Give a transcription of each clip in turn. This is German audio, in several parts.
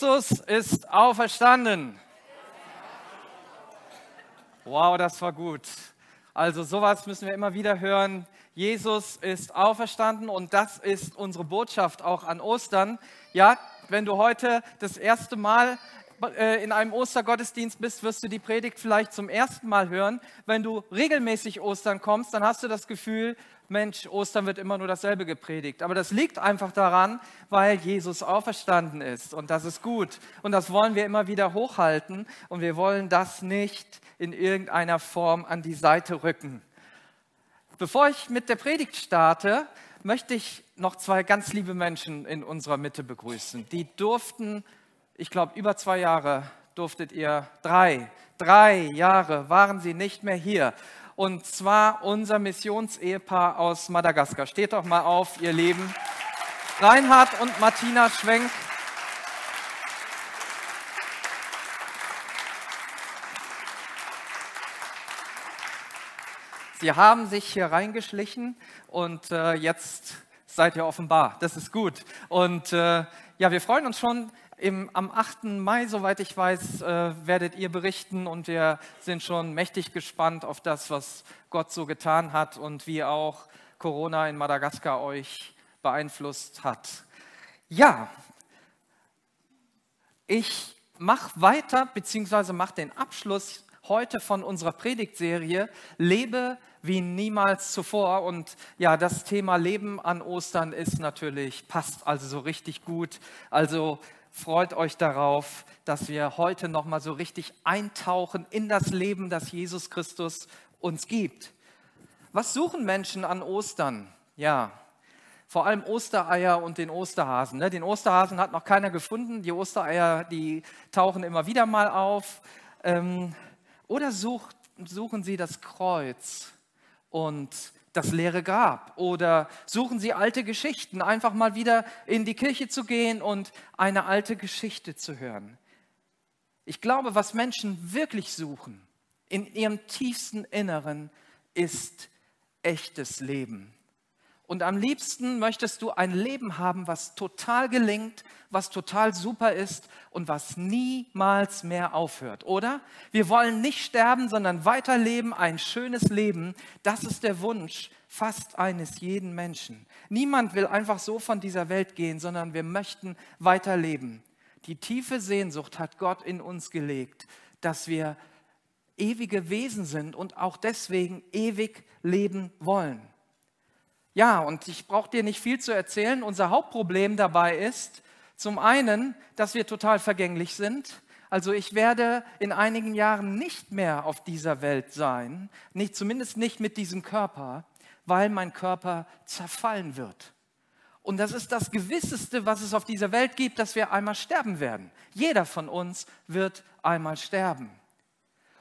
Jesus ist auferstanden. Wow, das war gut. Also sowas müssen wir immer wieder hören. Jesus ist auferstanden und das ist unsere Botschaft auch an Ostern. Ja, wenn du heute das erste Mal äh, in einem Ostergottesdienst bist, wirst du die Predigt vielleicht zum ersten Mal hören. Wenn du regelmäßig Ostern kommst, dann hast du das Gefühl, Mensch, Ostern wird immer nur dasselbe gepredigt. Aber das liegt einfach daran, weil Jesus auferstanden ist. Und das ist gut. Und das wollen wir immer wieder hochhalten. Und wir wollen das nicht in irgendeiner Form an die Seite rücken. Bevor ich mit der Predigt starte, möchte ich noch zwei ganz liebe Menschen in unserer Mitte begrüßen. Die durften, ich glaube, über zwei Jahre durftet ihr, drei, drei Jahre waren sie nicht mehr hier und zwar unser Missionsehepaar aus Madagaskar. Steht doch mal auf, ihr Lieben. Reinhard und Martina Schwenk. Sie haben sich hier reingeschlichen und äh, jetzt seid ihr offenbar. Das ist gut. Und äh, ja, wir freuen uns schon, im, am 8. Mai, soweit ich weiß, äh, werdet ihr berichten und wir sind schon mächtig gespannt auf das, was Gott so getan hat und wie auch Corona in Madagaskar euch beeinflusst hat. Ja, ich mache weiter, beziehungsweise mache den Abschluss heute von unserer Predigtserie Lebe wie niemals zuvor. Und ja, das Thema Leben an Ostern ist natürlich, passt also so richtig gut. Also freut euch darauf, dass wir heute nochmal so richtig eintauchen in das Leben, das Jesus Christus uns gibt. Was suchen Menschen an Ostern? Ja, vor allem Ostereier und den Osterhasen. Ne? Den Osterhasen hat noch keiner gefunden. Die Ostereier, die tauchen immer wieder mal auf. Ähm, oder sucht, suchen sie das Kreuz und das leere Grab oder suchen Sie alte Geschichten, einfach mal wieder in die Kirche zu gehen und eine alte Geschichte zu hören. Ich glaube, was Menschen wirklich suchen in ihrem tiefsten Inneren ist echtes Leben. Und am liebsten möchtest du ein Leben haben, was total gelingt, was total super ist und was niemals mehr aufhört, oder? Wir wollen nicht sterben, sondern weiterleben, ein schönes Leben. Das ist der Wunsch fast eines jeden Menschen. Niemand will einfach so von dieser Welt gehen, sondern wir möchten weiterleben. Die tiefe Sehnsucht hat Gott in uns gelegt, dass wir ewige Wesen sind und auch deswegen ewig leben wollen. Ja, und ich brauche dir nicht viel zu erzählen. Unser Hauptproblem dabei ist zum einen, dass wir total vergänglich sind. Also ich werde in einigen Jahren nicht mehr auf dieser Welt sein, nicht, zumindest nicht mit diesem Körper, weil mein Körper zerfallen wird. Und das ist das Gewisseste, was es auf dieser Welt gibt, dass wir einmal sterben werden. Jeder von uns wird einmal sterben.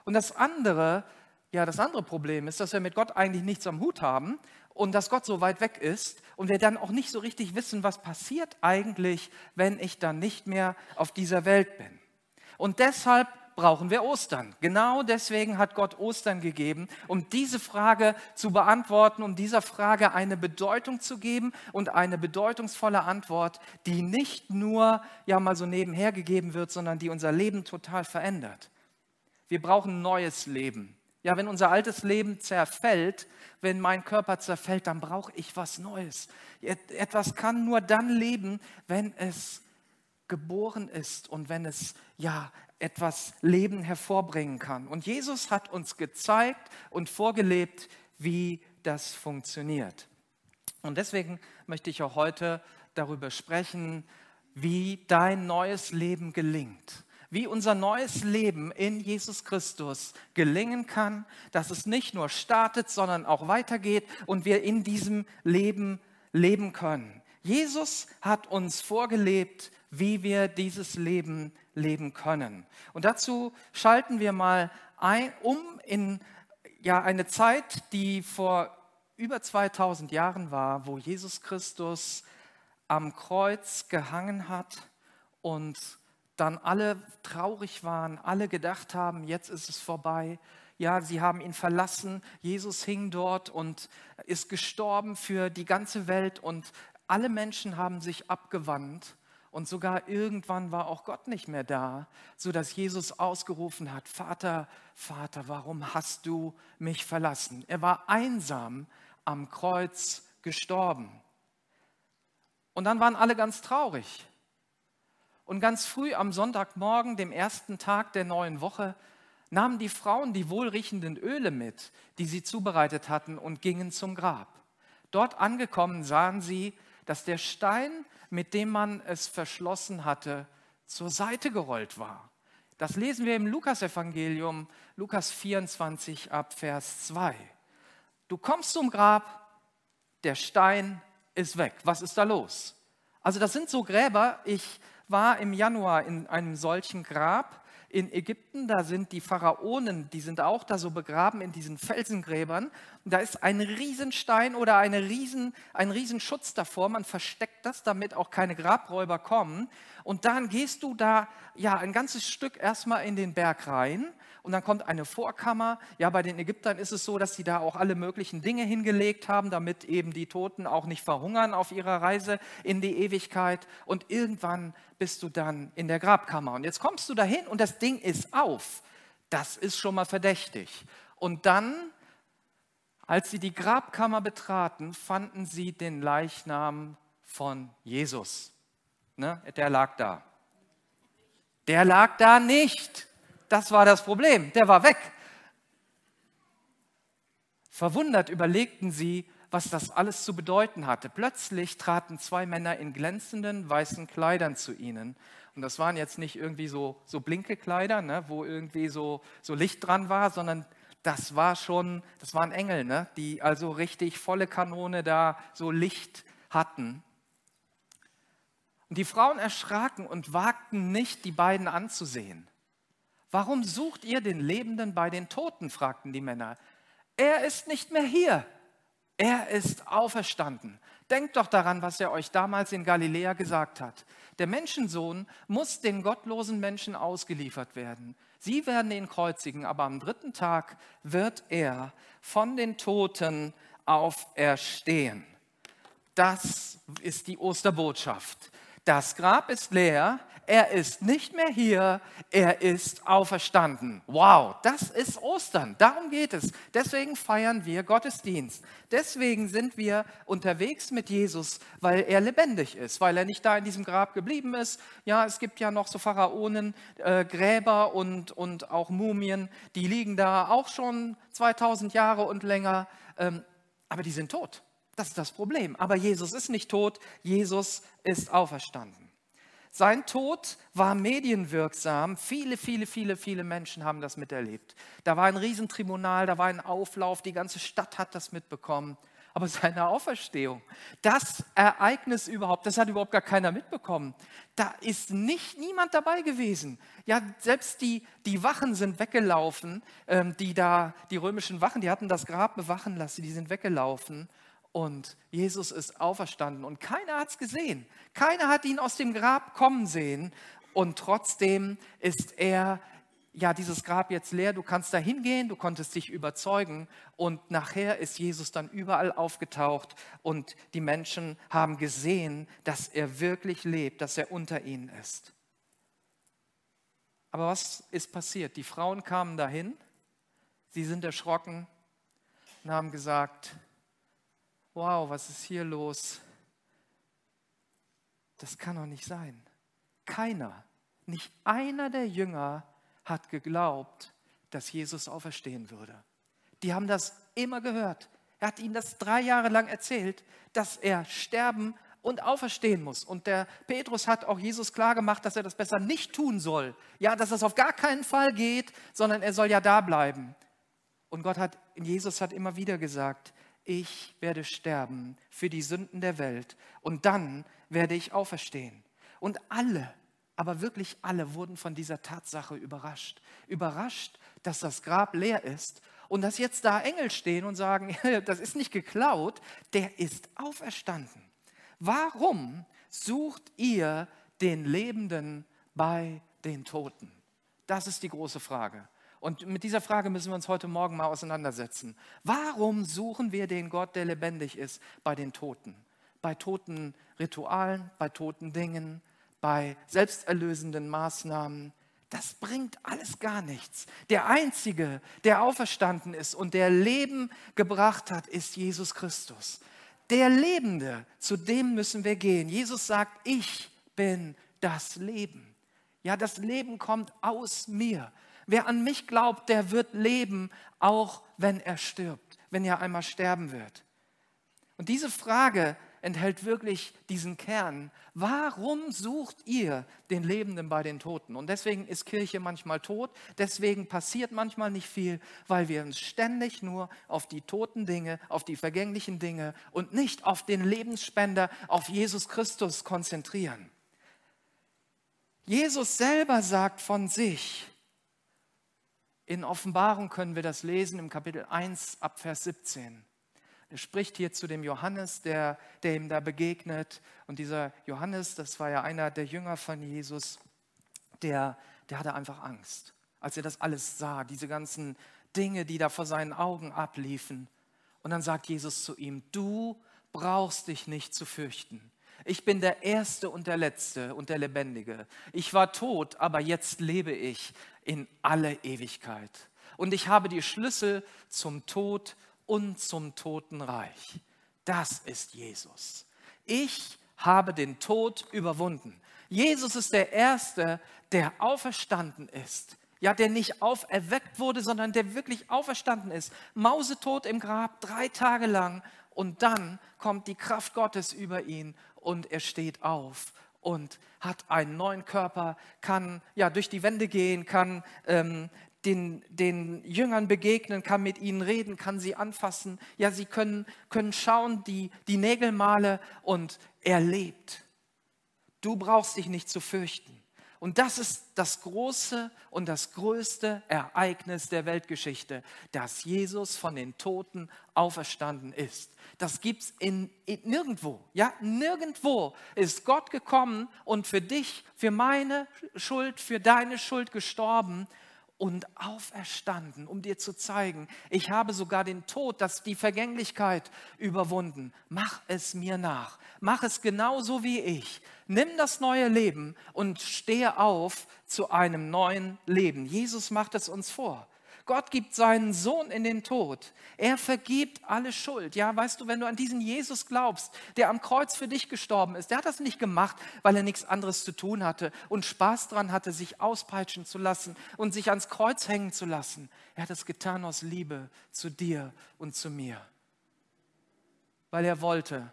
Und das andere, ja, das andere Problem ist, dass wir mit Gott eigentlich nichts am Hut haben und dass Gott so weit weg ist und wir dann auch nicht so richtig wissen, was passiert eigentlich, wenn ich dann nicht mehr auf dieser Welt bin. Und deshalb brauchen wir Ostern. Genau deswegen hat Gott Ostern gegeben, um diese Frage zu beantworten, um dieser Frage eine Bedeutung zu geben und eine bedeutungsvolle Antwort, die nicht nur ja mal so nebenher gegeben wird, sondern die unser Leben total verändert. Wir brauchen neues Leben. Ja, wenn unser altes Leben zerfällt, wenn mein Körper zerfällt, dann brauche ich was Neues. Etwas kann nur dann leben, wenn es geboren ist und wenn es ja etwas Leben hervorbringen kann. Und Jesus hat uns gezeigt und vorgelebt, wie das funktioniert. Und deswegen möchte ich auch heute darüber sprechen, wie dein neues Leben gelingt wie unser neues Leben in Jesus Christus gelingen kann, dass es nicht nur startet, sondern auch weitergeht und wir in diesem Leben leben können. Jesus hat uns vorgelebt, wie wir dieses Leben leben können. Und dazu schalten wir mal ein, um in ja, eine Zeit, die vor über 2000 Jahren war, wo Jesus Christus am Kreuz gehangen hat und dann alle traurig waren, alle gedacht haben, jetzt ist es vorbei. Ja, sie haben ihn verlassen. Jesus hing dort und ist gestorben für die ganze Welt und alle Menschen haben sich abgewandt Und sogar irgendwann war auch Gott nicht mehr da, sodass Jesus ausgerufen hat, Vater, Vater, warum hast du mich verlassen? Er war einsam am Kreuz gestorben. Und dann waren alle ganz traurig. Und ganz früh am Sonntagmorgen, dem ersten Tag der neuen Woche, nahmen die Frauen die wohlriechenden Öle mit, die sie zubereitet hatten, und gingen zum Grab. Dort angekommen sahen sie, dass der Stein, mit dem man es verschlossen hatte, zur Seite gerollt war. Das lesen wir im Lukasevangelium, Lukas 24 ab Vers 2. Du kommst zum Grab, der Stein ist weg. Was ist da los? Also das sind so Gräber. Ich war im Januar in einem solchen Grab in Ägypten, da sind die Pharaonen, die sind auch da so begraben in diesen Felsengräbern. Und da ist ein Riesenstein oder eine Riesen, ein Riesenschutz davor. Man versteckt das, damit auch keine Grabräuber kommen. Und dann gehst du da ja ein ganzes Stück erstmal in den Berg rein und dann kommt eine Vorkammer. Ja, bei den Ägyptern ist es so, dass sie da auch alle möglichen Dinge hingelegt haben, damit eben die Toten auch nicht verhungern auf ihrer Reise in die Ewigkeit. Und irgendwann bist du dann in der Grabkammer. Und jetzt kommst du dahin und das Ding ist auf. Das ist schon mal verdächtig. Und dann, als sie die Grabkammer betraten, fanden sie den Leichnam von Jesus. Ne? Der lag da. Der lag da nicht. Das war das Problem. Der war weg. Verwundert überlegten sie, was das alles zu bedeuten hatte. Plötzlich traten zwei Männer in glänzenden weißen Kleidern zu ihnen. Und das waren jetzt nicht irgendwie so, so blinke Kleider, ne, wo irgendwie so, so Licht dran war, sondern das war schon, das waren Engel, ne, die also richtig volle Kanone da so Licht hatten. Und die Frauen erschraken und wagten nicht, die beiden anzusehen. Warum sucht ihr den Lebenden bei den Toten? fragten die Männer. Er ist nicht mehr hier. Er ist auferstanden. Denkt doch daran, was er euch damals in Galiläa gesagt hat. Der Menschensohn muss den gottlosen Menschen ausgeliefert werden. Sie werden ihn kreuzigen, aber am dritten Tag wird er von den Toten auferstehen. Das ist die Osterbotschaft. Das Grab ist leer, er ist nicht mehr hier, er ist auferstanden. Wow, das ist Ostern, darum geht es. Deswegen feiern wir Gottesdienst. Deswegen sind wir unterwegs mit Jesus, weil er lebendig ist, weil er nicht da in diesem Grab geblieben ist. Ja, es gibt ja noch so Pharaonen, äh, Gräber und, und auch Mumien, die liegen da auch schon 2000 Jahre und länger, ähm, aber die sind tot. Das ist das Problem. Aber Jesus ist nicht tot, Jesus ist auferstanden. Sein Tod war medienwirksam. Viele, viele, viele, viele Menschen haben das miterlebt. Da war ein Riesentribunal, da war ein Auflauf, die ganze Stadt hat das mitbekommen. Aber seine Auferstehung, das Ereignis überhaupt, das hat überhaupt gar keiner mitbekommen. Da ist nicht niemand dabei gewesen. Ja, selbst die, die Wachen sind weggelaufen, ähm, die da, die römischen Wachen, die hatten das Grab bewachen lassen, die sind weggelaufen und Jesus ist auferstanden und keiner hat es gesehen. Keiner hat ihn aus dem Grab kommen sehen. Und trotzdem ist er, ja, dieses Grab jetzt leer. Du kannst da hingehen, du konntest dich überzeugen. Und nachher ist Jesus dann überall aufgetaucht und die Menschen haben gesehen, dass er wirklich lebt, dass er unter ihnen ist. Aber was ist passiert? Die Frauen kamen dahin, sie sind erschrocken und haben gesagt, wow, was ist hier los? Das kann doch nicht sein. Keiner, nicht einer der Jünger hat geglaubt, dass Jesus auferstehen würde. Die haben das immer gehört. Er hat ihnen das drei Jahre lang erzählt, dass er sterben und auferstehen muss. Und der Petrus hat auch Jesus klargemacht, dass er das besser nicht tun soll. Ja, dass das auf gar keinen Fall geht, sondern er soll ja da bleiben. Und Gott hat, Jesus hat immer wieder gesagt, ich werde sterben für die Sünden der Welt und dann werde ich auferstehen. Und alle, aber wirklich alle wurden von dieser Tatsache überrascht. Überrascht, dass das Grab leer ist und dass jetzt da Engel stehen und sagen, das ist nicht geklaut, der ist auferstanden. Warum sucht ihr den Lebenden bei den Toten? Das ist die große Frage. Und mit dieser Frage müssen wir uns heute Morgen mal auseinandersetzen. Warum suchen wir den Gott, der lebendig ist, bei den Toten? Bei toten Ritualen, bei toten Dingen, bei selbsterlösenden Maßnahmen, das bringt alles gar nichts. Der Einzige, der auferstanden ist und der Leben gebracht hat, ist Jesus Christus. Der Lebende, zu dem müssen wir gehen. Jesus sagt, ich bin das Leben. Ja, das Leben kommt aus mir. Wer an mich glaubt, der wird leben, auch wenn er stirbt, wenn er einmal sterben wird. Und diese Frage enthält wirklich diesen Kern. Warum sucht ihr den Lebenden bei den Toten? Und deswegen ist Kirche manchmal tot, deswegen passiert manchmal nicht viel, weil wir uns ständig nur auf die toten Dinge, auf die vergänglichen Dinge und nicht auf den Lebensspender, auf Jesus Christus konzentrieren. Jesus selber sagt von sich, in Offenbarung können wir das lesen im Kapitel 1 ab Vers 17. Er spricht hier zu dem Johannes, der, der ihm da begegnet. Und dieser Johannes, das war ja einer der Jünger von Jesus, der, der hatte einfach Angst, als er das alles sah, diese ganzen Dinge, die da vor seinen Augen abliefen. Und dann sagt Jesus zu ihm, du brauchst dich nicht zu fürchten. Ich bin der Erste und der Letzte und der Lebendige. Ich war tot, aber jetzt lebe ich in alle Ewigkeit. Und ich habe die Schlüssel zum Tod und zum Totenreich. Das ist Jesus. Ich habe den Tod überwunden. Jesus ist der Erste, der auferstanden ist. Ja, der nicht auferweckt wurde, sondern der wirklich auferstanden ist. Mausetot im Grab, drei Tage lang. Und dann kommt die Kraft Gottes über ihn und er steht auf und hat einen neuen Körper, kann ja durch die Wände gehen, kann ähm, den, den Jüngern begegnen, kann mit ihnen reden, kann sie anfassen. Ja, sie können, können schauen, die, die Nägel male und er lebt. Du brauchst dich nicht zu fürchten. Und das ist das große und das größte Ereignis der Weltgeschichte, dass Jesus von den Toten auferstanden ist. Das gibt es in, in, nirgendwo. Ja, nirgendwo ist Gott gekommen und für dich, für meine Schuld, für deine Schuld gestorben und auferstanden, um dir zu zeigen, ich habe sogar den Tod, das die Vergänglichkeit überwunden. Mach es mir nach. Mach es genauso wie ich. Nimm das neue Leben und stehe auf zu einem neuen Leben. Jesus macht es uns vor. Gott gibt seinen Sohn in den Tod. Er vergibt alle Schuld. Ja, weißt du, wenn du an diesen Jesus glaubst, der am Kreuz für dich gestorben ist, der hat das nicht gemacht, weil er nichts anderes zu tun hatte und Spaß dran hatte, sich auspeitschen zu lassen und sich ans Kreuz hängen zu lassen. Er hat es getan aus Liebe zu dir und zu mir. Weil er wollte,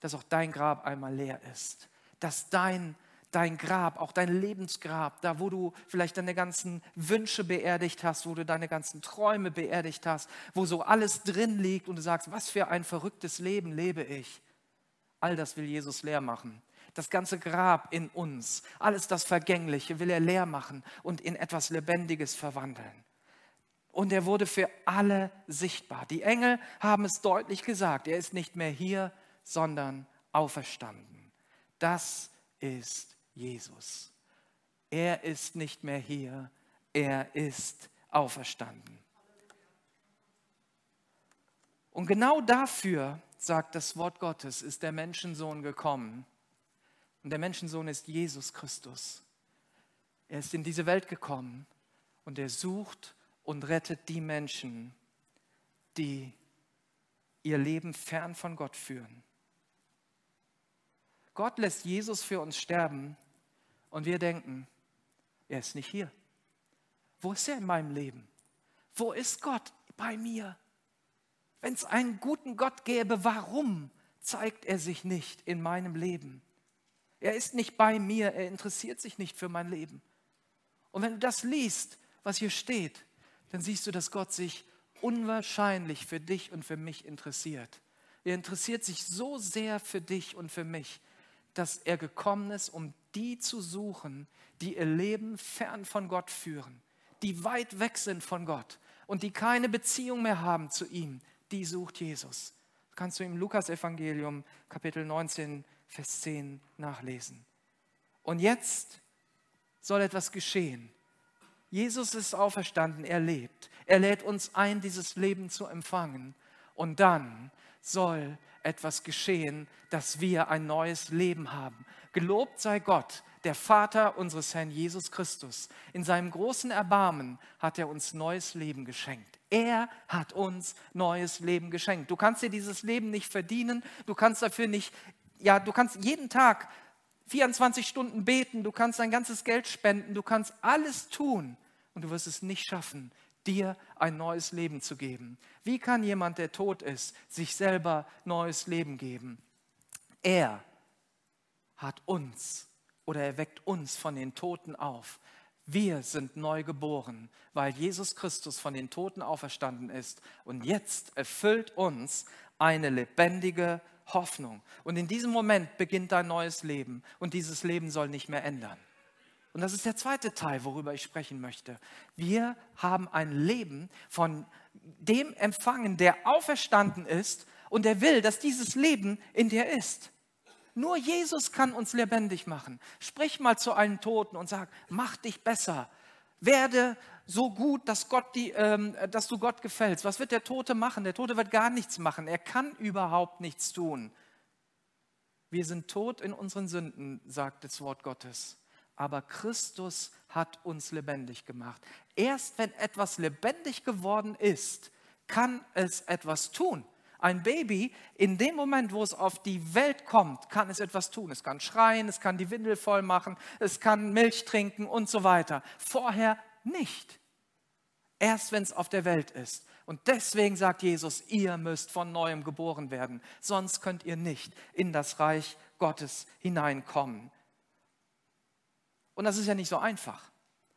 dass auch dein Grab einmal leer ist, dass dein dein Grab, auch dein Lebensgrab, da wo du vielleicht deine ganzen Wünsche beerdigt hast, wo du deine ganzen Träume beerdigt hast, wo so alles drin liegt und du sagst, was für ein verrücktes Leben lebe ich. All das will Jesus leer machen. Das ganze Grab in uns, alles das Vergängliche will er leer machen und in etwas Lebendiges verwandeln. Und er wurde für alle sichtbar. Die Engel haben es deutlich gesagt. Er ist nicht mehr hier, sondern auferstanden. Das ist Jesus. Er ist nicht mehr hier, er ist auferstanden. Und genau dafür, sagt das Wort Gottes, ist der Menschensohn gekommen. Und der Menschensohn ist Jesus Christus. Er ist in diese Welt gekommen und er sucht und rettet die Menschen, die ihr Leben fern von Gott führen. Gott lässt Jesus für uns sterben, und wir denken, er ist nicht hier. Wo ist er in meinem Leben? Wo ist Gott bei mir? Wenn es einen guten Gott gäbe, warum zeigt er sich nicht in meinem Leben? Er ist nicht bei mir, er interessiert sich nicht für mein Leben. Und wenn du das liest, was hier steht, dann siehst du, dass Gott sich unwahrscheinlich für dich und für mich interessiert. Er interessiert sich so sehr für dich und für mich, dass er gekommen ist, um die zu suchen, die ihr Leben fern von Gott führen, die weit weg sind von Gott und die keine Beziehung mehr haben zu ihm. Die sucht Jesus. Das kannst du im Lukas-Evangelium, Kapitel 19, Vers 10 nachlesen. Und jetzt soll etwas geschehen. Jesus ist auferstanden, er lebt. Er lädt uns ein, dieses Leben zu empfangen. Und dann soll etwas geschehen, dass wir ein neues Leben haben. Gelobt sei Gott, der Vater unseres Herrn Jesus Christus. In seinem großen Erbarmen hat er uns neues Leben geschenkt. Er hat uns neues Leben geschenkt. Du kannst dir dieses Leben nicht verdienen, du kannst dafür nicht, ja, du kannst jeden Tag 24 Stunden beten, du kannst dein ganzes Geld spenden, du kannst alles tun und du wirst es nicht schaffen, dir ein neues Leben zu geben. Wie kann jemand, der tot ist, sich selber neues Leben geben? Er hat uns oder er weckt uns von den Toten auf. Wir sind neu geboren, weil Jesus Christus von den Toten auferstanden ist. Und jetzt erfüllt uns eine lebendige Hoffnung. Und in diesem Moment beginnt dein neues Leben. Und dieses Leben soll nicht mehr ändern. Und das ist der zweite Teil, worüber ich sprechen möchte. Wir haben ein Leben von dem empfangen, der auferstanden ist und der will, dass dieses Leben in dir ist. Nur Jesus kann uns lebendig machen. Sprich mal zu einem Toten und sag, mach dich besser. Werde so gut, dass, Gott die, ähm, dass du Gott gefällst. Was wird der Tote machen? Der Tote wird gar nichts machen. Er kann überhaupt nichts tun. Wir sind tot in unseren Sünden, sagt das Wort Gottes. Aber Christus hat uns lebendig gemacht. Erst wenn etwas lebendig geworden ist, kann es etwas tun. Ein Baby, in dem Moment, wo es auf die Welt kommt, kann es etwas tun. Es kann schreien, es kann die Windel voll machen, es kann Milch trinken und so weiter. Vorher nicht. Erst wenn es auf der Welt ist. Und deswegen sagt Jesus, ihr müsst von neuem geboren werden, sonst könnt ihr nicht in das Reich Gottes hineinkommen. Und das ist ja nicht so einfach.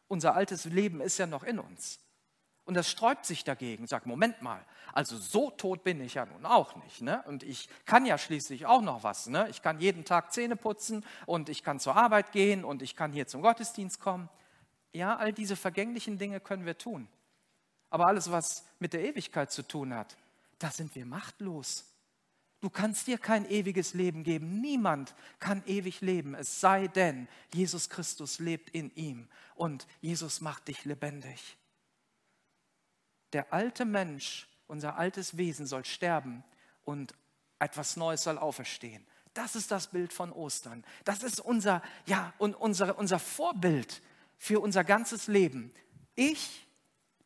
Unser altes Leben ist ja noch in uns. Und das sträubt sich dagegen, sagt, Moment mal, also so tot bin ich ja nun auch nicht. Ne? Und ich kann ja schließlich auch noch was. Ne? Ich kann jeden Tag Zähne putzen und ich kann zur Arbeit gehen und ich kann hier zum Gottesdienst kommen. Ja, all diese vergänglichen Dinge können wir tun. Aber alles, was mit der Ewigkeit zu tun hat, da sind wir machtlos. Du kannst dir kein ewiges Leben geben. Niemand kann ewig leben, es sei denn, Jesus Christus lebt in ihm und Jesus macht dich lebendig. Der alte Mensch, unser altes Wesen soll sterben und etwas Neues soll auferstehen. Das ist das Bild von Ostern. Das ist unser, ja, und unser, unser Vorbild für unser ganzes Leben. Ich,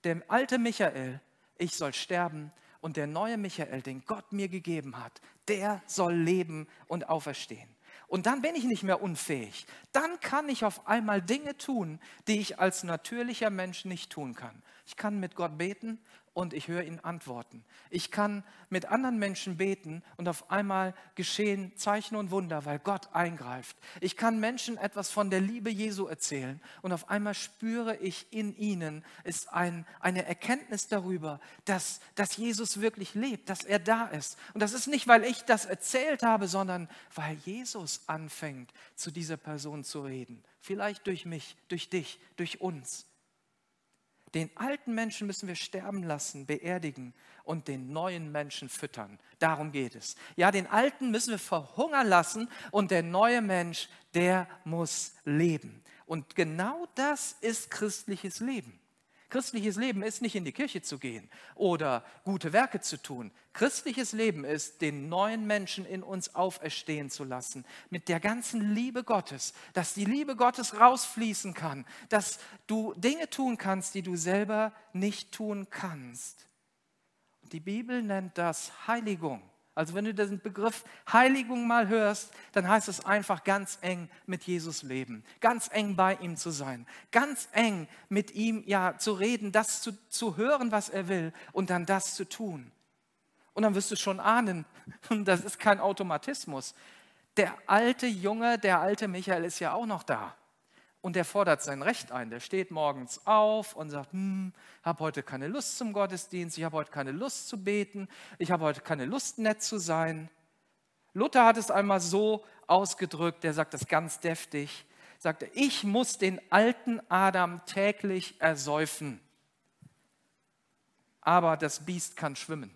der alte Michael, ich soll sterben und der neue Michael, den Gott mir gegeben hat, der soll leben und auferstehen. Und dann bin ich nicht mehr unfähig. Dann kann ich auf einmal Dinge tun, die ich als natürlicher Mensch nicht tun kann. Ich kann mit Gott beten und ich höre ihn antworten. Ich kann mit anderen Menschen beten und auf einmal geschehen Zeichen und Wunder, weil Gott eingreift. Ich kann Menschen etwas von der Liebe Jesu erzählen und auf einmal spüre ich in ihnen ist ein, eine Erkenntnis darüber, dass, dass Jesus wirklich lebt, dass er da ist. Und das ist nicht, weil ich das erzählt habe, sondern weil Jesus anfängt, zu dieser Person zu reden. Vielleicht durch mich, durch dich, durch uns. Den alten Menschen müssen wir sterben lassen, beerdigen und den neuen Menschen füttern. Darum geht es. Ja, den alten müssen wir verhungern lassen und der neue Mensch, der muss leben. Und genau das ist christliches Leben. Christliches Leben ist nicht in die Kirche zu gehen oder gute Werke zu tun. Christliches Leben ist, den neuen Menschen in uns auferstehen zu lassen, mit der ganzen Liebe Gottes, dass die Liebe Gottes rausfließen kann, dass du Dinge tun kannst, die du selber nicht tun kannst. Die Bibel nennt das Heiligung. Also wenn du den Begriff Heiligung mal hörst, dann heißt es einfach ganz eng mit Jesus leben, ganz eng bei ihm zu sein, ganz eng mit ihm ja zu reden, das zu, zu hören, was er will und dann das zu tun. Und dann wirst du schon ahnen, das ist kein Automatismus. Der alte Junge, der alte Michael ist ja auch noch da und der fordert sein Recht ein. Der steht morgens auf und sagt, hm, habe heute keine Lust zum Gottesdienst, ich habe heute keine Lust zu beten, ich habe heute keine Lust, nett zu sein. Luther hat es einmal so ausgedrückt, der sagt das ganz deftig, sagte, ich muss den alten Adam täglich ersäufen, aber das Biest kann schwimmen.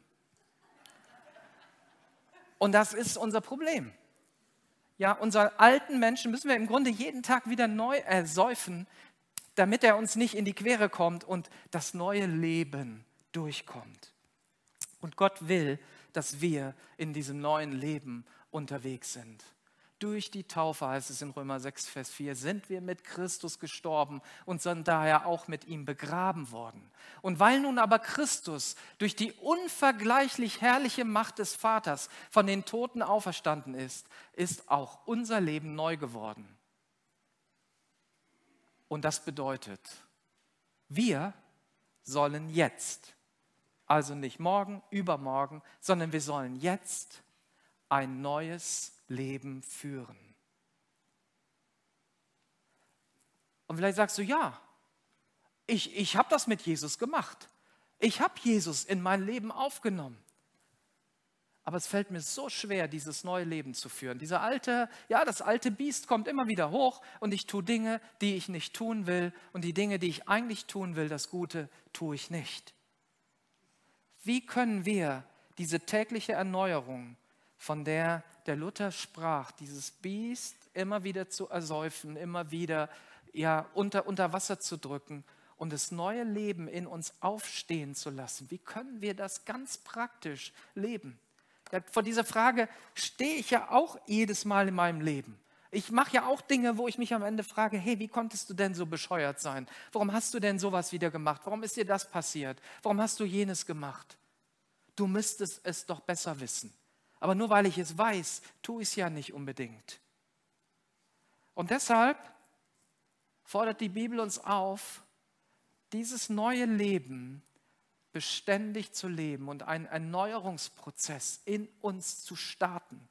Und das ist unser Problem. Ja, unseren alten Menschen müssen wir im Grunde jeden Tag wieder neu ersäufen, damit er uns nicht in die Quere kommt und das neue Leben durchkommt. Und Gott will, dass wir in diesem neuen Leben unterwegs sind. Durch die Taufe, heißt es in Römer 6, Vers 4, sind wir mit Christus gestorben und sind daher auch mit ihm begraben worden. Und weil nun aber Christus durch die unvergleichlich herrliche Macht des Vaters von den Toten auferstanden ist, ist auch unser Leben neu geworden. Und das bedeutet, wir sollen jetzt, also nicht morgen, übermorgen, sondern wir sollen jetzt ein neues Leben führen. Und vielleicht sagst du, ja, ich, ich habe das mit Jesus gemacht. Ich habe Jesus in mein Leben aufgenommen. Aber es fällt mir so schwer, dieses neue Leben zu führen. Dieser alte, ja, das alte Biest kommt immer wieder hoch und ich tue Dinge, die ich nicht tun will. Und die Dinge, die ich eigentlich tun will, das Gute, tue ich nicht. Wie können wir diese tägliche Erneuerung, von der der Luther sprach, dieses Biest immer wieder zu ersäufen, immer wieder ja, unter, unter Wasser zu drücken und das neue Leben in uns aufstehen zu lassen. Wie können wir das ganz praktisch leben? Ja, vor dieser Frage stehe ich ja auch jedes Mal in meinem Leben. Ich mache ja auch Dinge, wo ich mich am Ende frage, hey, wie konntest du denn so bescheuert sein? Warum hast du denn sowas wieder gemacht? Warum ist dir das passiert? Warum hast du jenes gemacht? Du müsstest es doch besser wissen. Aber nur weil ich es weiß, tue ich es ja nicht unbedingt. Und deshalb fordert die Bibel uns auf, dieses neue Leben beständig zu leben und einen Erneuerungsprozess in uns zu starten.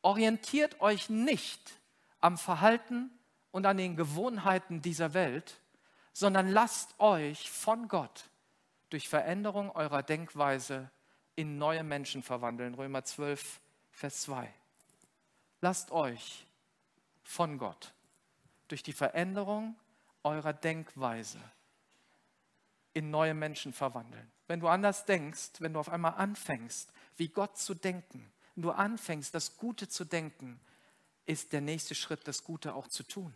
Orientiert euch nicht am Verhalten und an den Gewohnheiten dieser Welt, sondern lasst euch von Gott durch Veränderung eurer Denkweise in neue Menschen verwandeln. Römer 12, Vers 2. Lasst euch von Gott durch die Veränderung eurer Denkweise in neue Menschen verwandeln. Wenn du anders denkst, wenn du auf einmal anfängst, wie Gott zu denken, wenn du anfängst, das Gute zu denken, ist der nächste Schritt, das Gute auch zu tun.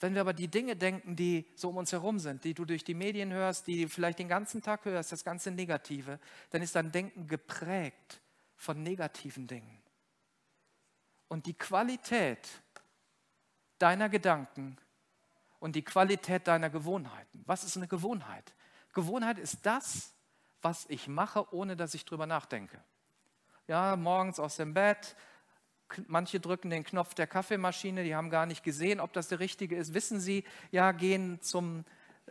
Wenn wir aber die Dinge denken, die so um uns herum sind, die du durch die Medien hörst, die du vielleicht den ganzen Tag hörst, das ganze Negative, dann ist dein Denken geprägt von negativen Dingen. Und die Qualität deiner Gedanken und die Qualität deiner Gewohnheiten. Was ist eine Gewohnheit? Gewohnheit ist das, was ich mache, ohne dass ich drüber nachdenke. Ja, morgens aus dem Bett, manche drücken den Knopf der Kaffeemaschine, die haben gar nicht gesehen, ob das der richtige ist, wissen sie, ja, gehen zum,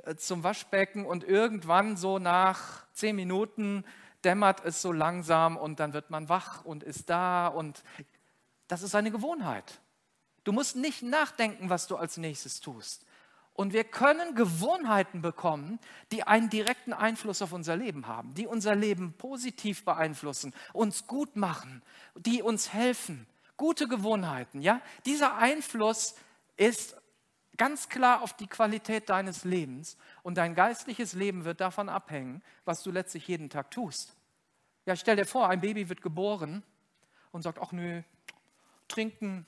äh, zum Waschbecken und irgendwann so nach zehn Minuten dämmert es so langsam und dann wird man wach und ist da und das ist eine Gewohnheit. Du musst nicht nachdenken, was du als nächstes tust. Und wir können Gewohnheiten bekommen, die einen direkten Einfluss auf unser Leben haben, die unser Leben positiv beeinflussen, uns gut machen, die uns helfen. Gute Gewohnheiten, ja? Dieser Einfluss ist ganz klar auf die Qualität deines Lebens und dein geistliches Leben wird davon abhängen, was du letztlich jeden Tag tust. Ja, stell dir vor, ein Baby wird geboren und sagt, ach nö, trinken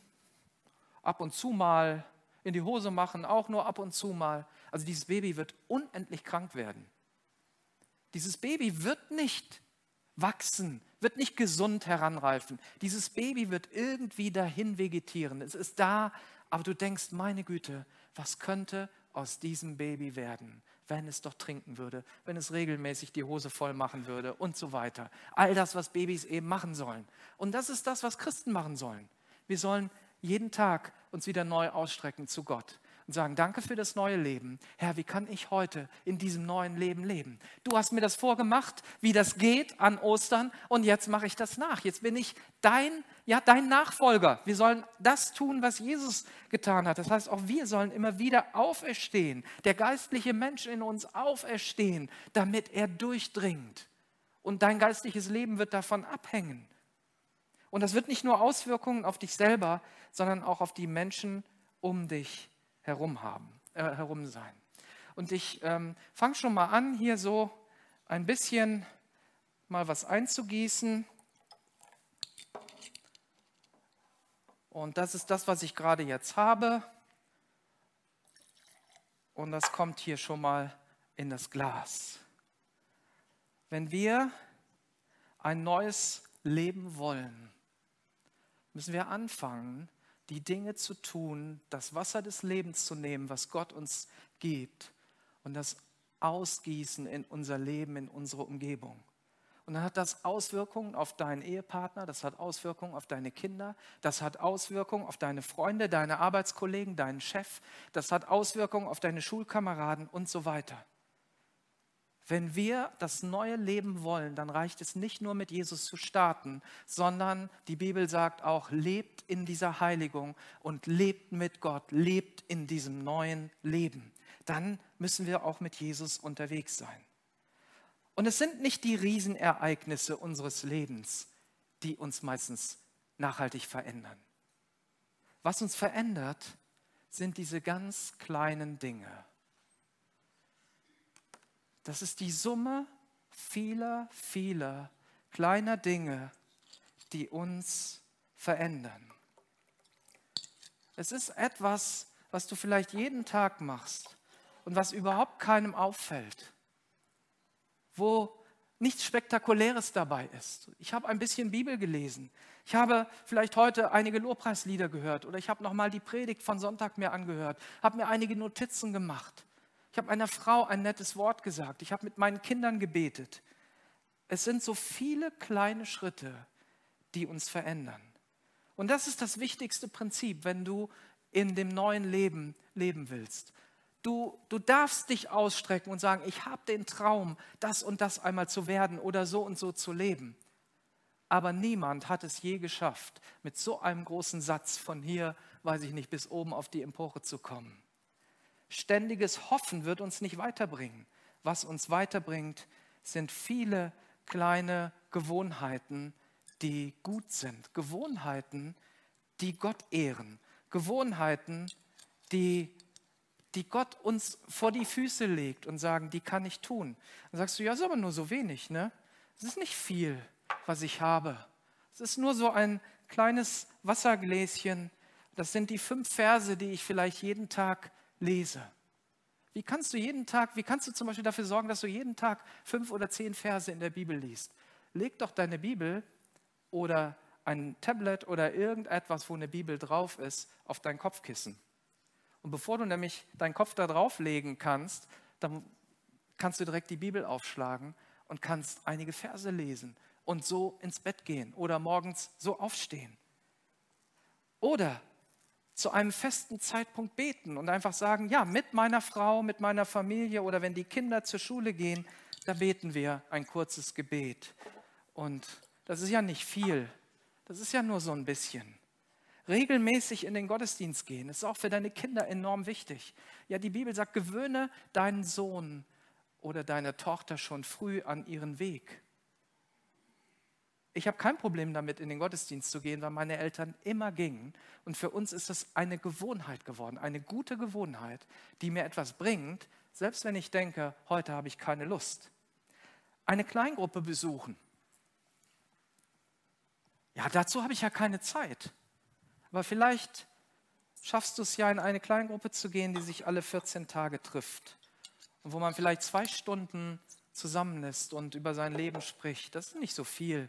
ab und zu mal, in die Hose machen, auch nur ab und zu mal. Also dieses Baby wird unendlich krank werden. Dieses Baby wird nicht wachsen, wird nicht gesund heranreifen. Dieses Baby wird irgendwie dahin vegetieren. Es ist da, aber du denkst, meine Güte, was könnte aus diesem Baby werden, wenn es doch trinken würde, wenn es regelmäßig die Hose voll machen würde und so weiter. All das, was Babys eben machen sollen. Und das ist das, was Christen machen sollen. Wir sollen jeden Tag uns wieder neu ausstrecken zu Gott und sagen, danke für das neue Leben. Herr, wie kann ich heute in diesem neuen Leben leben? Du hast mir das vorgemacht, wie das geht an Ostern und jetzt mache ich das nach. Jetzt bin ich dein, ja, dein Nachfolger. Wir sollen das tun, was Jesus getan hat. Das heißt, auch wir sollen immer wieder auferstehen, der geistliche Mensch in uns auferstehen, damit er durchdringt. Und dein geistliches Leben wird davon abhängen. Und das wird nicht nur Auswirkungen auf dich selber, sondern auch auf die Menschen um dich herum haben, äh, herum sein. Und ich ähm, fange schon mal an, hier so ein bisschen mal was einzugießen. Und das ist das, was ich gerade jetzt habe. Und das kommt hier schon mal in das Glas. Wenn wir ein neues leben wollen, müssen wir anfangen, die Dinge zu tun, das Wasser des Lebens zu nehmen, was Gott uns gibt und das ausgießen in unser Leben, in unsere Umgebung. Und dann hat das Auswirkungen auf deinen Ehepartner, das hat Auswirkungen auf deine Kinder, das hat Auswirkungen auf deine Freunde, deine Arbeitskollegen, deinen Chef, das hat Auswirkungen auf deine Schulkameraden und so weiter. Wenn wir das neue Leben wollen, dann reicht es nicht nur mit Jesus zu starten, sondern die Bibel sagt auch, lebt in dieser Heiligung und lebt mit Gott, lebt in diesem neuen Leben. Dann müssen wir auch mit Jesus unterwegs sein. Und es sind nicht die Riesenereignisse unseres Lebens, die uns meistens nachhaltig verändern. Was uns verändert, sind diese ganz kleinen Dinge. Das ist die Summe vieler, vieler kleiner Dinge, die uns verändern. Es ist etwas, was du vielleicht jeden Tag machst und was überhaupt keinem auffällt, wo nichts Spektakuläres dabei ist. Ich habe ein bisschen Bibel gelesen. Ich habe vielleicht heute einige Lobpreislieder gehört oder ich habe nochmal die Predigt von Sonntag mir angehört, habe mir einige Notizen gemacht. Ich habe einer Frau ein nettes Wort gesagt. Ich habe mit meinen Kindern gebetet. Es sind so viele kleine Schritte, die uns verändern. Und das ist das wichtigste Prinzip, wenn du in dem neuen Leben leben willst. Du, du darfst dich ausstrecken und sagen, ich habe den Traum, das und das einmal zu werden oder so und so zu leben. Aber niemand hat es je geschafft, mit so einem großen Satz von hier, weiß ich nicht, bis oben auf die Empore zu kommen. Ständiges Hoffen wird uns nicht weiterbringen. Was uns weiterbringt, sind viele kleine Gewohnheiten, die gut sind. Gewohnheiten, die Gott ehren. Gewohnheiten, die, die Gott uns vor die Füße legt und sagen, die kann ich tun. Dann sagst du, ja, ist aber nur so wenig. Ne? Es ist nicht viel, was ich habe. Es ist nur so ein kleines Wassergläschen. Das sind die fünf Verse, die ich vielleicht jeden Tag lese. Wie kannst du jeden Tag, wie kannst du zum Beispiel dafür sorgen, dass du jeden Tag fünf oder zehn Verse in der Bibel liest? Leg doch deine Bibel oder ein Tablet oder irgendetwas, wo eine Bibel drauf ist, auf dein Kopfkissen. Und bevor du nämlich deinen Kopf da drauflegen kannst, dann kannst du direkt die Bibel aufschlagen und kannst einige Verse lesen und so ins Bett gehen oder morgens so aufstehen. Oder zu einem festen Zeitpunkt beten und einfach sagen, ja, mit meiner Frau, mit meiner Familie oder wenn die Kinder zur Schule gehen, da beten wir ein kurzes Gebet. Und das ist ja nicht viel, das ist ja nur so ein bisschen. Regelmäßig in den Gottesdienst gehen, ist auch für deine Kinder enorm wichtig. Ja, die Bibel sagt, gewöhne deinen Sohn oder deine Tochter schon früh an ihren Weg. Ich habe kein Problem damit, in den Gottesdienst zu gehen, weil meine Eltern immer gingen. Und für uns ist das eine Gewohnheit geworden, eine gute Gewohnheit, die mir etwas bringt, selbst wenn ich denke, heute habe ich keine Lust. Eine Kleingruppe besuchen. Ja, dazu habe ich ja keine Zeit. Aber vielleicht schaffst du es ja, in eine Kleingruppe zu gehen, die sich alle 14 Tage trifft. Und wo man vielleicht zwei Stunden zusammenlässt und über sein Leben spricht. Das ist nicht so viel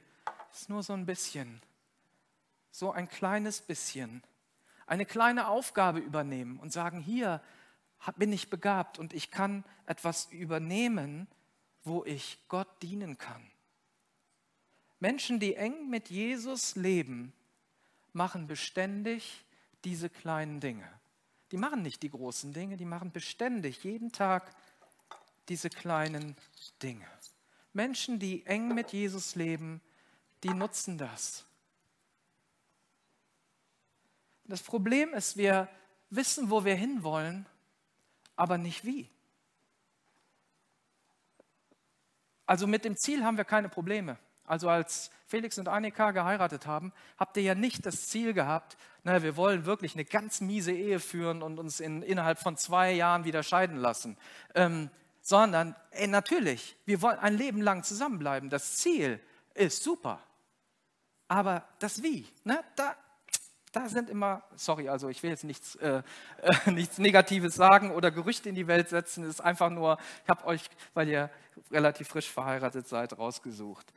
ist nur so ein bisschen, so ein kleines bisschen, eine kleine Aufgabe übernehmen und sagen, hier bin ich begabt und ich kann etwas übernehmen, wo ich Gott dienen kann. Menschen, die eng mit Jesus leben, machen beständig diese kleinen Dinge. Die machen nicht die großen Dinge, die machen beständig jeden Tag diese kleinen Dinge. Menschen, die eng mit Jesus leben, die nutzen das. Das Problem ist, wir wissen, wo wir hinwollen, aber nicht wie. Also mit dem Ziel haben wir keine Probleme. Also als Felix und Annika geheiratet haben, habt ihr ja nicht das Ziel gehabt, na, wir wollen wirklich eine ganz miese Ehe führen und uns in, innerhalb von zwei Jahren wieder scheiden lassen. Ähm, sondern ey, natürlich, wir wollen ein Leben lang zusammenbleiben. Das Ziel ist super. Aber das Wie, ne, da, da sind immer, sorry, also ich will jetzt nichts, äh, äh, nichts Negatives sagen oder Gerüchte in die Welt setzen, es ist einfach nur, ich habe euch, weil ihr relativ frisch verheiratet seid, rausgesucht.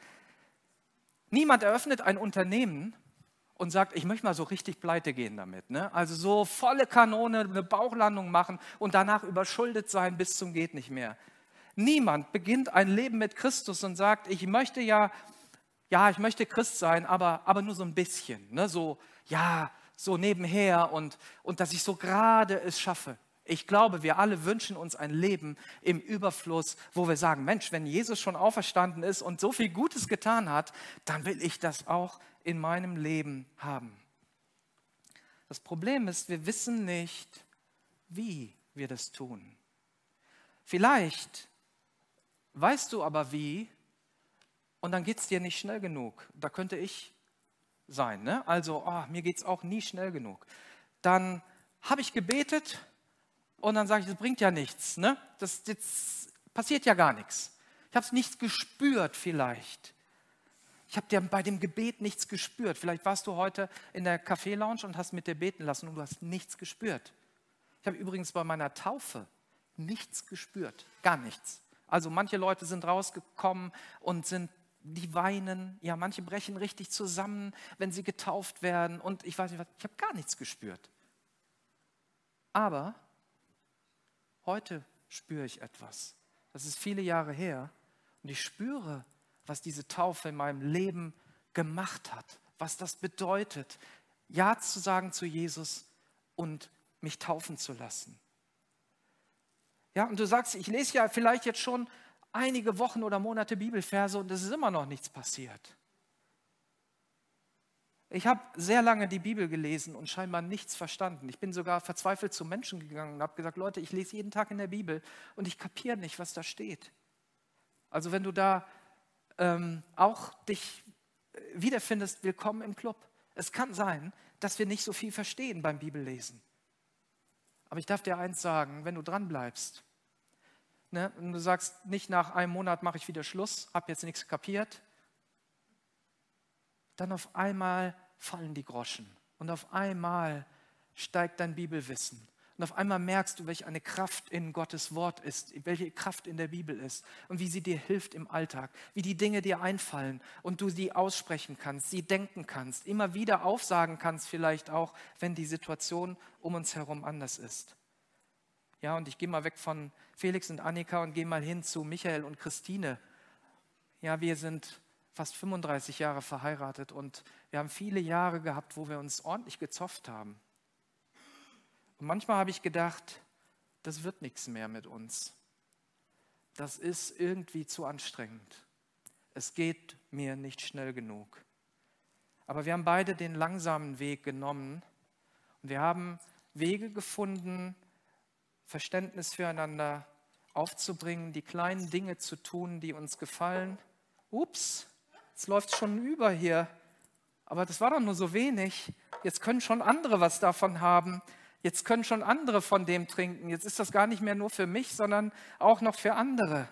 Niemand eröffnet ein Unternehmen und sagt, ich möchte mal so richtig pleite gehen damit. Ne? Also so volle Kanone, eine Bauchlandung machen und danach überschuldet sein bis zum geht nicht mehr. Niemand beginnt ein Leben mit Christus und sagt, ich möchte ja, ja, ich möchte Christ sein, aber, aber nur so ein bisschen. Ne? So, ja, so nebenher und, und dass ich so gerade es schaffe. Ich glaube, wir alle wünschen uns ein Leben im Überfluss, wo wir sagen, Mensch, wenn Jesus schon auferstanden ist und so viel Gutes getan hat, dann will ich das auch in meinem Leben haben. Das Problem ist, wir wissen nicht, wie wir das tun. Vielleicht weißt du aber wie und dann geht es dir nicht schnell genug. Da könnte ich sein. Ne? Also, oh, mir geht es auch nie schnell genug. Dann habe ich gebetet und dann sage ich, das bringt ja nichts. Ne? Das, das passiert ja gar nichts. Ich habe es nicht gespürt vielleicht. Ich habe bei dem Gebet nichts gespürt. Vielleicht warst du heute in der Café-Lounge und hast mit dir beten lassen und du hast nichts gespürt. Ich habe übrigens bei meiner Taufe nichts gespürt, gar nichts. Also manche Leute sind rausgekommen und sind, die weinen, ja, manche brechen richtig zusammen, wenn sie getauft werden und ich weiß nicht was, ich habe gar nichts gespürt. Aber Heute spüre ich etwas. Das ist viele Jahre her. Und ich spüre, was diese Taufe in meinem Leben gemacht hat, was das bedeutet, Ja zu sagen zu Jesus und mich taufen zu lassen. Ja, und du sagst, ich lese ja vielleicht jetzt schon einige Wochen oder Monate Bibelverse und es ist immer noch nichts passiert. Ich habe sehr lange die Bibel gelesen und scheinbar nichts verstanden. Ich bin sogar verzweifelt zu Menschen gegangen und habe gesagt, Leute, ich lese jeden Tag in der Bibel und ich kapiere nicht, was da steht. Also wenn du da ähm, auch dich äh, wiederfindest, willkommen im Club. Es kann sein, dass wir nicht so viel verstehen beim Bibellesen. Aber ich darf dir eins sagen, wenn du dran bleibst, ne, und du sagst, nicht nach einem Monat mache ich wieder Schluss, habe jetzt nichts kapiert, dann auf einmal fallen die Groschen und auf einmal steigt dein Bibelwissen. Und auf einmal merkst du, welche eine Kraft in Gottes Wort ist, welche Kraft in der Bibel ist und wie sie dir hilft im Alltag, wie die Dinge dir einfallen und du sie aussprechen kannst, sie denken kannst, immer wieder aufsagen kannst, vielleicht auch, wenn die Situation um uns herum anders ist. Ja, und ich gehe mal weg von Felix und Annika und gehe mal hin zu Michael und Christine. Ja, wir sind fast 35 Jahre verheiratet und wir haben viele Jahre gehabt, wo wir uns ordentlich gezofft haben. Und manchmal habe ich gedacht, das wird nichts mehr mit uns. Das ist irgendwie zu anstrengend. Es geht mir nicht schnell genug. Aber wir haben beide den langsamen Weg genommen und wir haben Wege gefunden, Verständnis füreinander aufzubringen, die kleinen Dinge zu tun, die uns gefallen. Ups, Jetzt läuft schon über hier. Aber das war doch nur so wenig. Jetzt können schon andere was davon haben. Jetzt können schon andere von dem trinken. Jetzt ist das gar nicht mehr nur für mich, sondern auch noch für andere.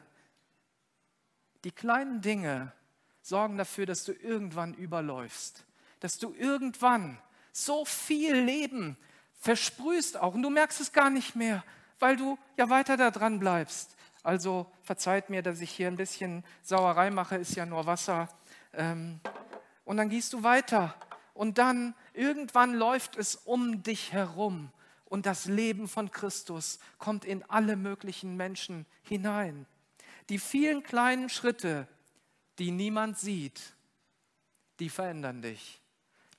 Die kleinen Dinge sorgen dafür, dass du irgendwann überläufst. Dass du irgendwann so viel Leben versprühst auch. Und du merkst es gar nicht mehr, weil du ja weiter da dran bleibst. Also verzeiht mir, dass ich hier ein bisschen Sauerei mache, ist ja nur Wasser. Ähm, und dann gehst du weiter. Und dann irgendwann läuft es um dich herum. Und das Leben von Christus kommt in alle möglichen Menschen hinein. Die vielen kleinen Schritte, die niemand sieht, die verändern dich.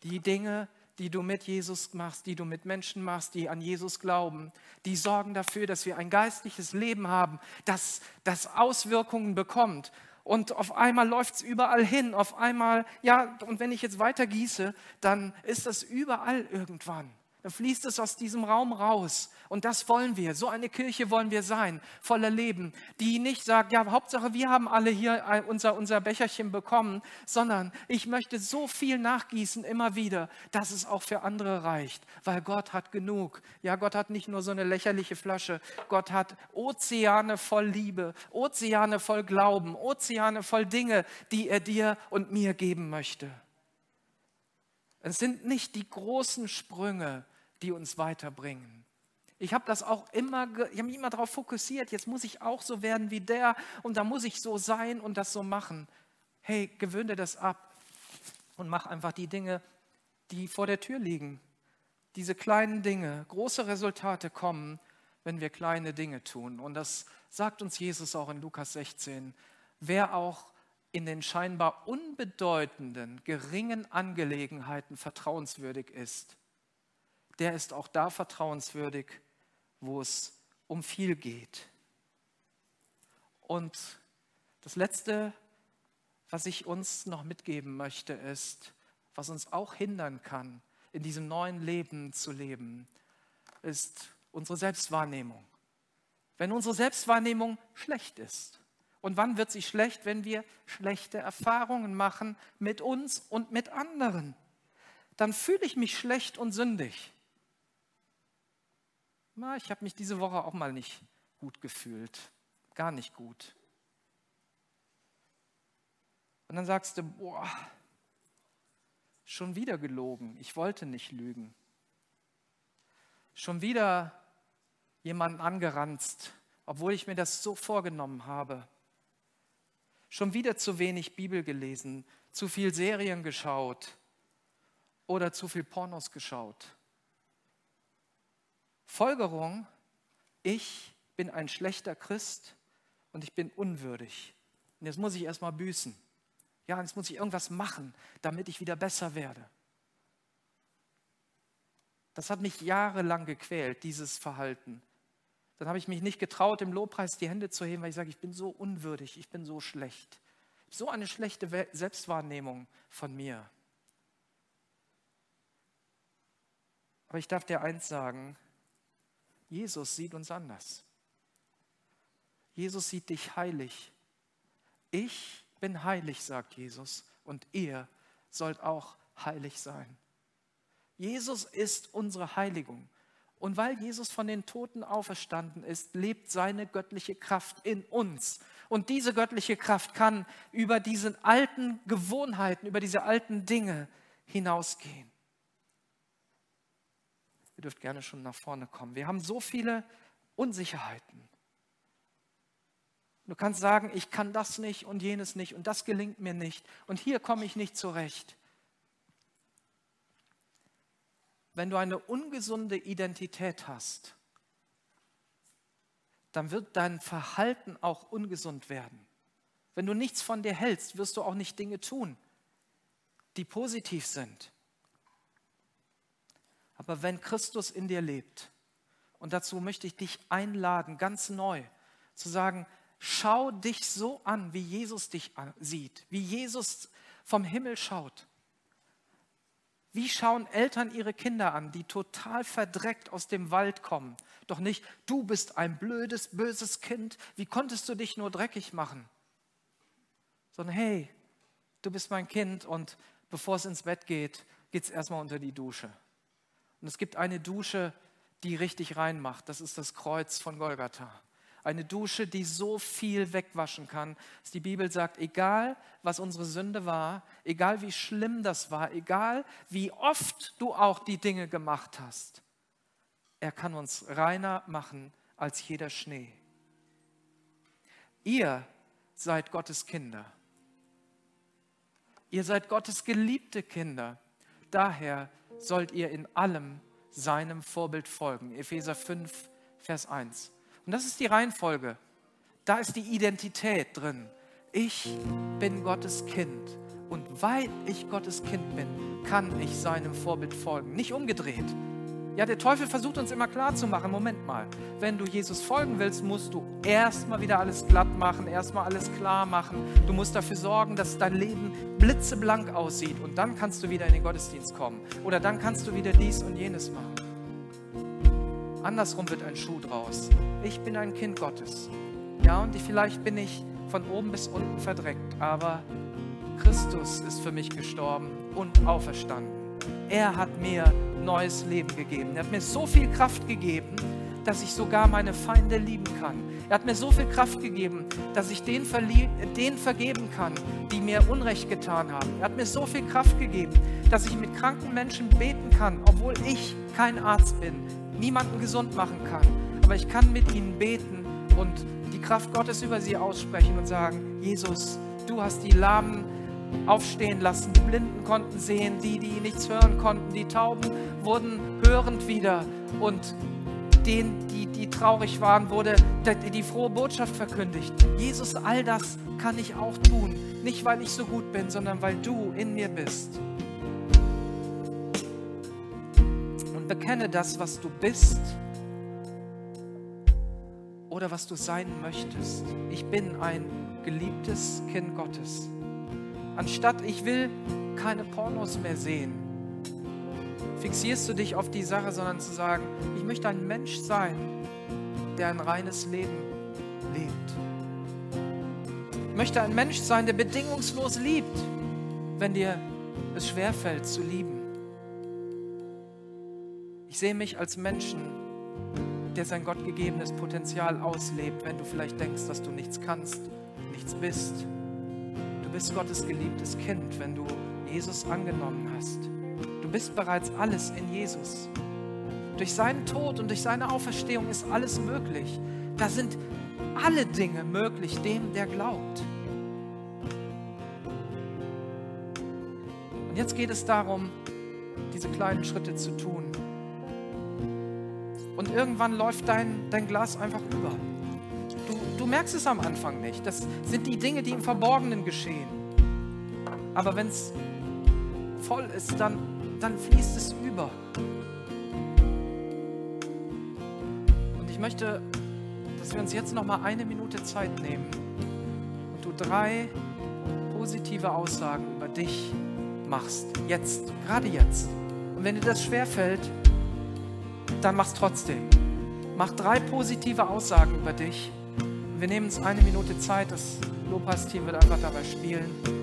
Die Dinge, die du mit Jesus machst, die du mit Menschen machst, die an Jesus glauben, die sorgen dafür, dass wir ein geistliches Leben haben, das, das Auswirkungen bekommt und auf einmal läuft es überall hin. Auf einmal, ja, und wenn ich jetzt weiter gieße, dann ist das überall irgendwann. Dann fließt es aus diesem Raum raus. Und das wollen wir. So eine Kirche wollen wir sein, voller Leben, die nicht sagt, ja, Hauptsache, wir haben alle hier unser, unser Becherchen bekommen, sondern ich möchte so viel nachgießen immer wieder, dass es auch für andere reicht, weil Gott hat genug. Ja, Gott hat nicht nur so eine lächerliche Flasche, Gott hat Ozeane voll Liebe, Ozeane voll Glauben, Ozeane voll Dinge, die er dir und mir geben möchte. Es sind nicht die großen Sprünge, die uns weiterbringen. Ich habe das auch immer, ich habe mich immer darauf fokussiert, jetzt muss ich auch so werden wie der und da muss ich so sein und das so machen. Hey, gewöhne das ab. und mach einfach die Dinge, die vor der Tür liegen. Diese kleinen Dinge. Große Resultate kommen, wenn wir kleine Dinge tun. Und das sagt uns Jesus auch in Lukas 16. Wer auch in den scheinbar unbedeutenden, geringen Angelegenheiten vertrauenswürdig ist, der ist auch da vertrauenswürdig, wo es um viel geht. Und das Letzte, was ich uns noch mitgeben möchte, ist, was uns auch hindern kann, in diesem neuen Leben zu leben, ist unsere Selbstwahrnehmung. Wenn unsere Selbstwahrnehmung schlecht ist. Und wann wird sie schlecht? Wenn wir schlechte Erfahrungen machen mit uns und mit anderen. Dann fühle ich mich schlecht und sündig. Na, ich habe mich diese Woche auch mal nicht gut gefühlt. Gar nicht gut. Und dann sagst du, boah, schon wieder gelogen. Ich wollte nicht lügen. Schon wieder jemanden angeranzt, obwohl ich mir das so vorgenommen habe. Schon wieder zu wenig Bibel gelesen, zu viel Serien geschaut oder zu viel Pornos geschaut. Folgerung, ich bin ein schlechter Christ und ich bin unwürdig. Und jetzt muss ich erstmal büßen. Ja, jetzt muss ich irgendwas machen, damit ich wieder besser werde. Das hat mich jahrelang gequält, dieses Verhalten. Dann habe ich mich nicht getraut, im Lobpreis die Hände zu heben, weil ich sage, ich bin so unwürdig, ich bin so schlecht. So eine schlechte Selbstwahrnehmung von mir. Aber ich darf dir eins sagen, Jesus sieht uns anders. Jesus sieht dich heilig. Ich bin heilig, sagt Jesus, und ihr sollt auch heilig sein. Jesus ist unsere Heiligung. Und weil Jesus von den Toten auferstanden ist, lebt seine göttliche Kraft in uns. Und diese göttliche Kraft kann über diese alten Gewohnheiten, über diese alten Dinge hinausgehen. Ihr dürft gerne schon nach vorne kommen. Wir haben so viele Unsicherheiten. Du kannst sagen, ich kann das nicht und jenes nicht und das gelingt mir nicht und hier komme ich nicht zurecht. Wenn du eine ungesunde Identität hast, dann wird dein Verhalten auch ungesund werden. Wenn du nichts von dir hältst, wirst du auch nicht Dinge tun, die positiv sind. Aber wenn Christus in dir lebt, und dazu möchte ich dich einladen, ganz neu zu sagen, Schau dich so an, wie Jesus dich sieht, wie Jesus vom Himmel schaut. Wie schauen Eltern ihre Kinder an, die total verdreckt aus dem Wald kommen? Doch nicht, du bist ein blödes, böses Kind, wie konntest du dich nur dreckig machen? Sondern, hey, du bist mein Kind und bevor es ins Bett geht, geht es erstmal unter die Dusche. Und es gibt eine Dusche, die richtig reinmacht. Das ist das Kreuz von Golgatha. Eine Dusche, die so viel wegwaschen kann, dass die Bibel sagt, egal was unsere Sünde war, egal wie schlimm das war, egal wie oft du auch die Dinge gemacht hast, er kann uns reiner machen als jeder Schnee. Ihr seid Gottes Kinder. Ihr seid Gottes geliebte Kinder. Daher sollt ihr in allem seinem Vorbild folgen. Epheser 5, Vers 1. Und das ist die Reihenfolge. Da ist die Identität drin. Ich bin Gottes Kind. Und weil ich Gottes Kind bin, kann ich seinem Vorbild folgen. Nicht umgedreht. Ja, der Teufel versucht uns immer klar zu machen, Moment mal, wenn du Jesus folgen willst, musst du erstmal wieder alles glatt machen, erstmal alles klar machen. Du musst dafür sorgen, dass dein Leben blitzeblank aussieht und dann kannst du wieder in den Gottesdienst kommen. Oder dann kannst du wieder dies und jenes machen. Andersrum wird ein Schuh draus. Ich bin ein Kind Gottes. Ja, und vielleicht bin ich von oben bis unten verdreckt, aber Christus ist für mich gestorben und auferstanden. Er hat mir neues Leben gegeben. Er hat mir so viel Kraft gegeben, dass ich sogar meine Feinde lieben kann. Er hat mir so viel Kraft gegeben, dass ich den, den vergeben kann, die mir Unrecht getan haben. Er hat mir so viel Kraft gegeben, dass ich mit kranken Menschen beten kann, obwohl ich kein Arzt bin, niemanden gesund machen kann. Aber ich kann mit ihnen beten und die Kraft Gottes über sie aussprechen und sagen, Jesus, du hast die Lahmen aufstehen lassen. Die Blinden konnten sehen, die, die nichts hören konnten, die Tauben wurden hörend wieder und denen, die, die traurig waren, wurde die, die frohe Botschaft verkündigt. Jesus, all das kann ich auch tun. Nicht, weil ich so gut bin, sondern weil du in mir bist. Bekenne das, was du bist oder was du sein möchtest. Ich bin ein geliebtes Kind Gottes. Anstatt ich will keine Pornos mehr sehen, fixierst du dich auf die Sache, sondern zu sagen, ich möchte ein Mensch sein, der ein reines Leben lebt. Ich möchte ein Mensch sein, der bedingungslos liebt, wenn dir es schwerfällt zu lieben. Ich sehe mich als Menschen, der sein gottgegebenes Potenzial auslebt, wenn du vielleicht denkst, dass du nichts kannst, nichts bist. Du bist Gottes geliebtes Kind, wenn du Jesus angenommen hast. Du bist bereits alles in Jesus. Durch seinen Tod und durch seine Auferstehung ist alles möglich. Da sind alle Dinge möglich dem, der glaubt. Und jetzt geht es darum, diese kleinen Schritte zu tun. Und irgendwann läuft dein, dein Glas einfach über. Du, du merkst es am Anfang nicht. Das sind die Dinge, die im Verborgenen geschehen. Aber wenn es voll ist, dann, dann fließt es über. Und ich möchte, dass wir uns jetzt noch mal eine Minute Zeit nehmen und du drei positive Aussagen über dich machst. Jetzt, gerade jetzt. Und wenn dir das schwerfällt, dann mach's trotzdem. Mach drei positive Aussagen über dich. Wir nehmen uns eine Minute Zeit. Das Lobpreisteam wird einfach dabei spielen.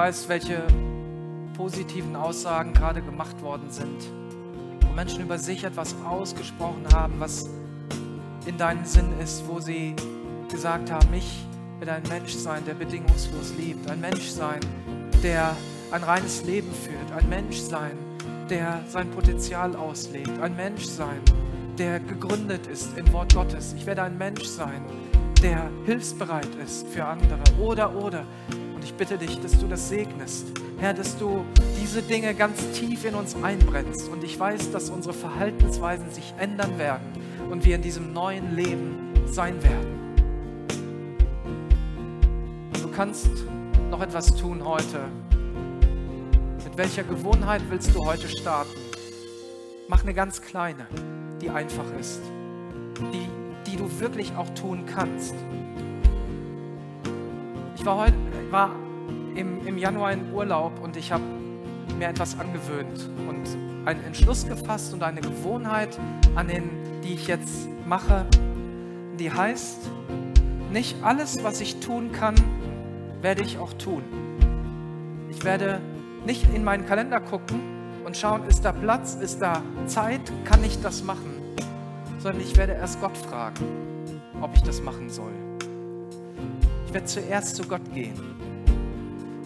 Weißt, welche positiven Aussagen gerade gemacht worden sind, wo Menschen über sich etwas ausgesprochen haben, was in deinem Sinn ist, wo sie gesagt haben, ich will ein Mensch sein, der bedingungslos liebt, ein Mensch sein, der ein reines Leben führt, ein Mensch sein, der sein Potenzial auslebt, ein Mensch sein, der gegründet ist im Wort Gottes. Ich werde ein Mensch sein, der hilfsbereit ist für andere. Oder, oder. Und ich bitte dich, dass du das segnest. Herr, dass du diese Dinge ganz tief in uns einbrennst. Und ich weiß, dass unsere Verhaltensweisen sich ändern werden und wir in diesem neuen Leben sein werden. Du kannst noch etwas tun heute. Mit welcher Gewohnheit willst du heute starten? Mach eine ganz kleine, die einfach ist, die, die du wirklich auch tun kannst. Ich war heute war im, im Januar in Urlaub und ich habe mir etwas angewöhnt und einen Entschluss gefasst und eine Gewohnheit, an den, die ich jetzt mache, die heißt, nicht alles, was ich tun kann, werde ich auch tun. Ich werde nicht in meinen Kalender gucken und schauen, ist da Platz, ist da Zeit, kann ich das machen, sondern ich werde erst Gott fragen, ob ich das machen soll. Ich werde zuerst zu Gott gehen.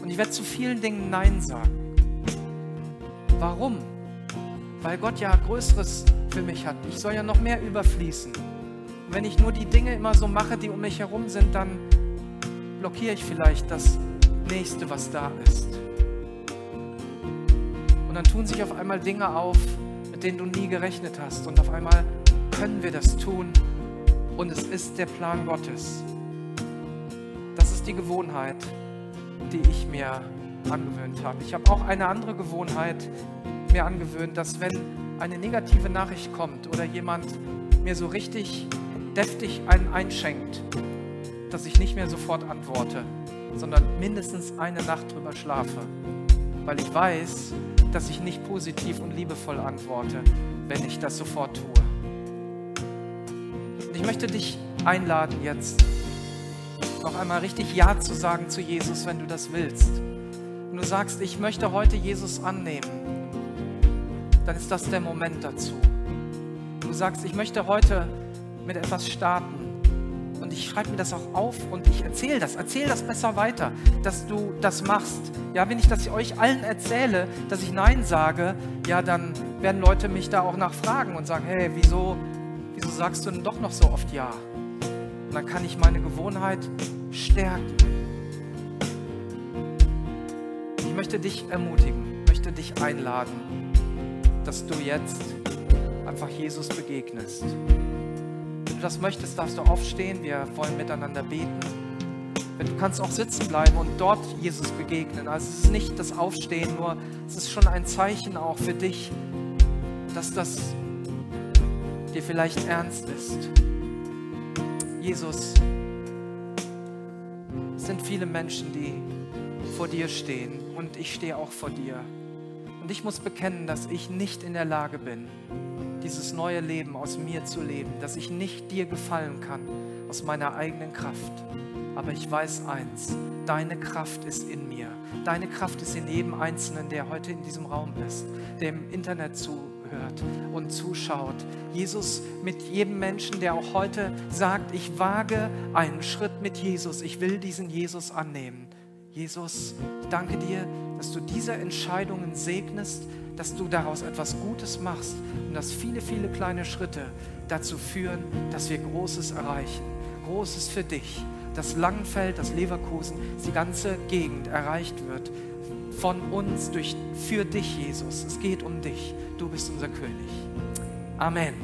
Und ich werde zu vielen Dingen Nein sagen. Warum? Weil Gott ja Größeres für mich hat. Ich soll ja noch mehr überfließen. Und wenn ich nur die Dinge immer so mache, die um mich herum sind, dann blockiere ich vielleicht das nächste, was da ist. Und dann tun sich auf einmal Dinge auf, mit denen du nie gerechnet hast. Und auf einmal können wir das tun. Und es ist der Plan Gottes ist die Gewohnheit, die ich mir angewöhnt habe. Ich habe auch eine andere Gewohnheit mir angewöhnt, dass wenn eine negative Nachricht kommt oder jemand mir so richtig deftig einen einschenkt, dass ich nicht mehr sofort antworte, sondern mindestens eine Nacht drüber schlafe, weil ich weiß, dass ich nicht positiv und liebevoll antworte, wenn ich das sofort tue. Ich möchte dich einladen jetzt, noch einmal richtig Ja zu sagen zu Jesus, wenn du das willst. Und du sagst, ich möchte heute Jesus annehmen, dann ist das der Moment dazu. Und du sagst, ich möchte heute mit etwas starten. Und ich schreibe mir das auch auf und ich erzähle das, erzähle das besser weiter, dass du das machst. Ja, wenn ich das euch allen erzähle, dass ich Nein sage, ja, dann werden Leute mich da auch nachfragen und sagen, hey, wieso, wieso sagst du denn doch noch so oft Ja? Dann kann ich meine Gewohnheit stärken. Ich möchte dich ermutigen, möchte dich einladen, dass du jetzt einfach Jesus begegnest. Wenn du das möchtest, darfst du aufstehen. Wir wollen miteinander beten. Wenn du kannst auch sitzen bleiben und dort Jesus begegnen. Also es ist nicht das Aufstehen, nur es ist schon ein Zeichen auch für dich, dass das dir vielleicht ernst ist. Jesus, es sind viele Menschen, die vor dir stehen und ich stehe auch vor dir. Und ich muss bekennen, dass ich nicht in der Lage bin, dieses neue Leben aus mir zu leben, dass ich nicht dir gefallen kann aus meiner eigenen Kraft. Aber ich weiß eins, deine Kraft ist in mir. Deine Kraft ist in jedem Einzelnen, der heute in diesem Raum ist, der im Internet zu zuhört und zuschaut. Jesus mit jedem Menschen, der auch heute sagt, ich wage einen Schritt mit Jesus, ich will diesen Jesus annehmen. Jesus, ich danke dir, dass du diese Entscheidungen segnest, dass du daraus etwas Gutes machst und dass viele, viele kleine Schritte dazu führen, dass wir Großes erreichen. Großes für dich. Das Langenfeld, das Leverkusen, die ganze Gegend erreicht wird von uns durch, für dich, Jesus. Es geht um dich. Du bist unser König. Amen.